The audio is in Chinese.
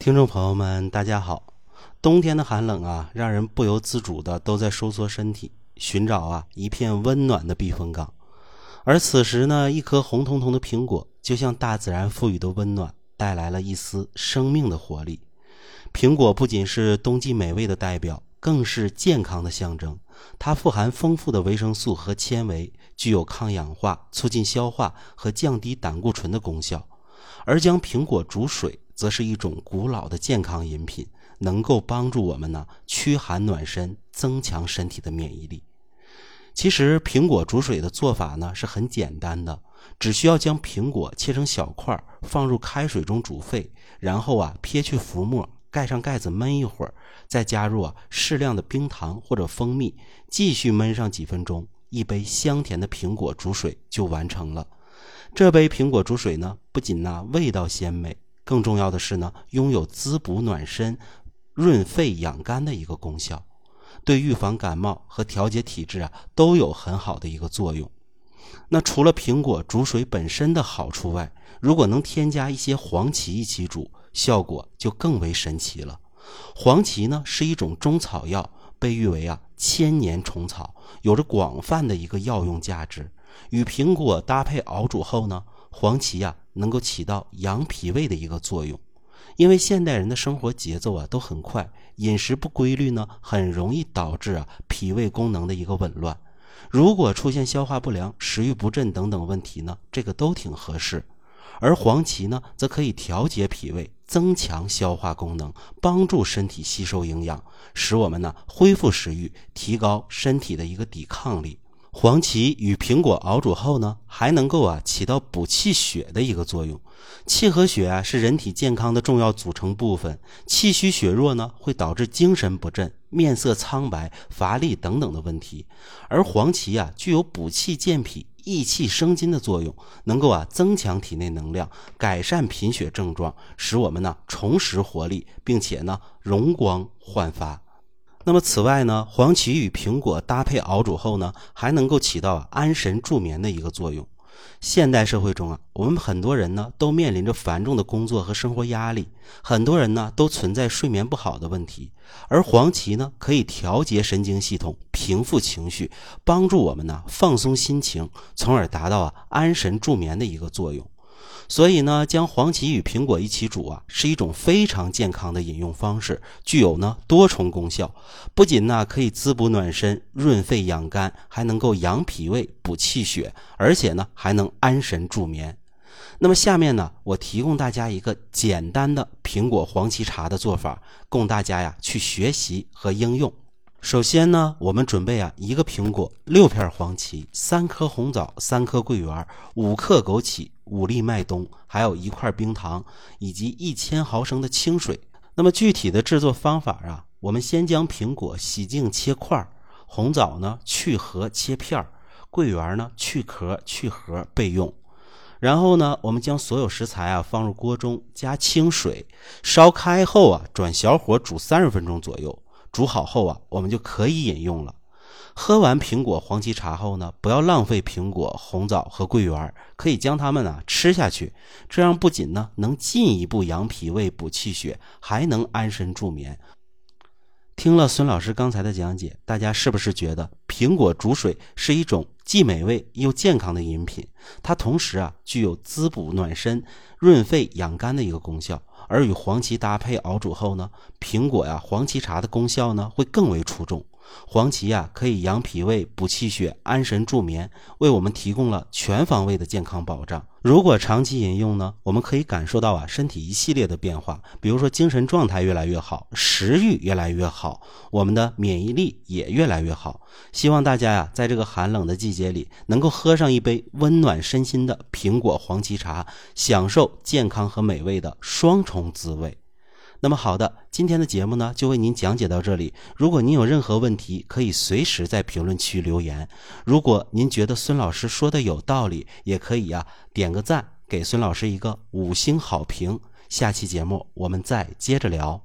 听众朋友们，大家好。冬天的寒冷啊，让人不由自主的都在收缩身体，寻找啊一片温暖的避风港。而此时呢，一颗红彤彤的苹果，就像大自然赋予的温暖，带来了一丝生命的活力。苹果不仅是冬季美味的代表，更是健康的象征。它富含丰富的维生素和纤维，具有抗氧化、促进消化和降低胆固醇的功效。而将苹果煮水。则是一种古老的健康饮品，能够帮助我们呢驱寒暖身，增强身体的免疫力。其实苹果煮水的做法呢是很简单的，只需要将苹果切成小块，放入开水中煮沸，然后啊撇去浮沫，盖上盖子焖一会儿，再加入适量的冰糖或者蜂蜜，继续焖上几分钟，一杯香甜的苹果煮水就完成了。这杯苹果煮水呢，不仅呢味道鲜美。更重要的是呢，拥有滋补暖身、润肺养肝的一个功效，对预防感冒和调节体质啊都有很好的一个作用。那除了苹果煮水本身的好处外，如果能添加一些黄芪一起煮，效果就更为神奇了。黄芪呢是一种中草药，被誉为啊千年虫草，有着广泛的一个药用价值。与苹果搭配熬煮后呢。黄芪呀，能够起到养脾胃的一个作用，因为现代人的生活节奏啊都很快，饮食不规律呢，很容易导致啊脾胃功能的一个紊乱。如果出现消化不良、食欲不振等等问题呢，这个都挺合适。而黄芪呢，则可以调节脾胃，增强消化功能，帮助身体吸收营养，使我们呢恢复食欲，提高身体的一个抵抗力。黄芪与苹果熬煮后呢，还能够啊起到补气血的一个作用。气和血啊是人体健康的重要组成部分。气虚血弱呢，会导致精神不振、面色苍白、乏力等等的问题。而黄芪啊具有补气健脾、益气生津的作用，能够啊增强体内能量，改善贫血症状，使我们呢重拾活力，并且呢容光焕发。那么此外呢，黄芪与苹果搭配熬煮后呢，还能够起到安神助眠的一个作用。现代社会中啊，我们很多人呢都面临着繁重的工作和生活压力，很多人呢都存在睡眠不好的问题。而黄芪呢，可以调节神经系统，平复情绪，帮助我们呢放松心情，从而达到啊安神助眠的一个作用。所以呢，将黄芪与苹果一起煮啊，是一种非常健康的饮用方式，具有呢多重功效。不仅呢可以滋补暖身、润肺养肝，还能够养脾胃、补气血，而且呢还能安神助眠。那么下面呢，我提供大家一个简单的苹果黄芪茶的做法，供大家呀去学习和应用。首先呢，我们准备啊一个苹果、六片黄芪、三颗红枣、三颗桂圆、五克枸杞、五粒麦冬，还有一块冰糖，以及一千毫升的清水。那么具体的制作方法啊，我们先将苹果洗净切块，红枣呢去核切片，桂圆呢去壳去核备用。然后呢，我们将所有食材啊放入锅中，加清水，烧开后啊转小火煮三十分钟左右。煮好后啊，我们就可以饮用了。喝完苹果黄芪茶后呢，不要浪费苹果、红枣和桂圆，可以将它们呢吃下去。这样不仅呢能进一步养脾胃、补气血，还能安神助眠。听了孙老师刚才的讲解，大家是不是觉得苹果煮水是一种既美味又健康的饮品？它同时啊具有滋补暖身、润肺养肝的一个功效。而与黄芪搭配熬煮后呢，苹果呀、黄芪茶的功效呢会更为出众。黄芪呀可以养脾胃、补气血、安神助眠，为我们提供了全方位的健康保障。如果长期饮用呢，我们可以感受到啊身体一系列的变化，比如说精神状态越来越好，食欲越来越好，我们的免疫力也越来越好。希望大家呀在这个寒冷的季节里，能够喝上一杯温暖身心的苹果黄芪茶，享受健康和美味的双重滋味。那么好的，今天的节目呢就为您讲解到这里。如果您有任何问题，可以随时在评论区留言。如果您觉得孙老师说的有道理，也可以啊点个赞，给孙老师一个五星好评。下期节目我们再接着聊。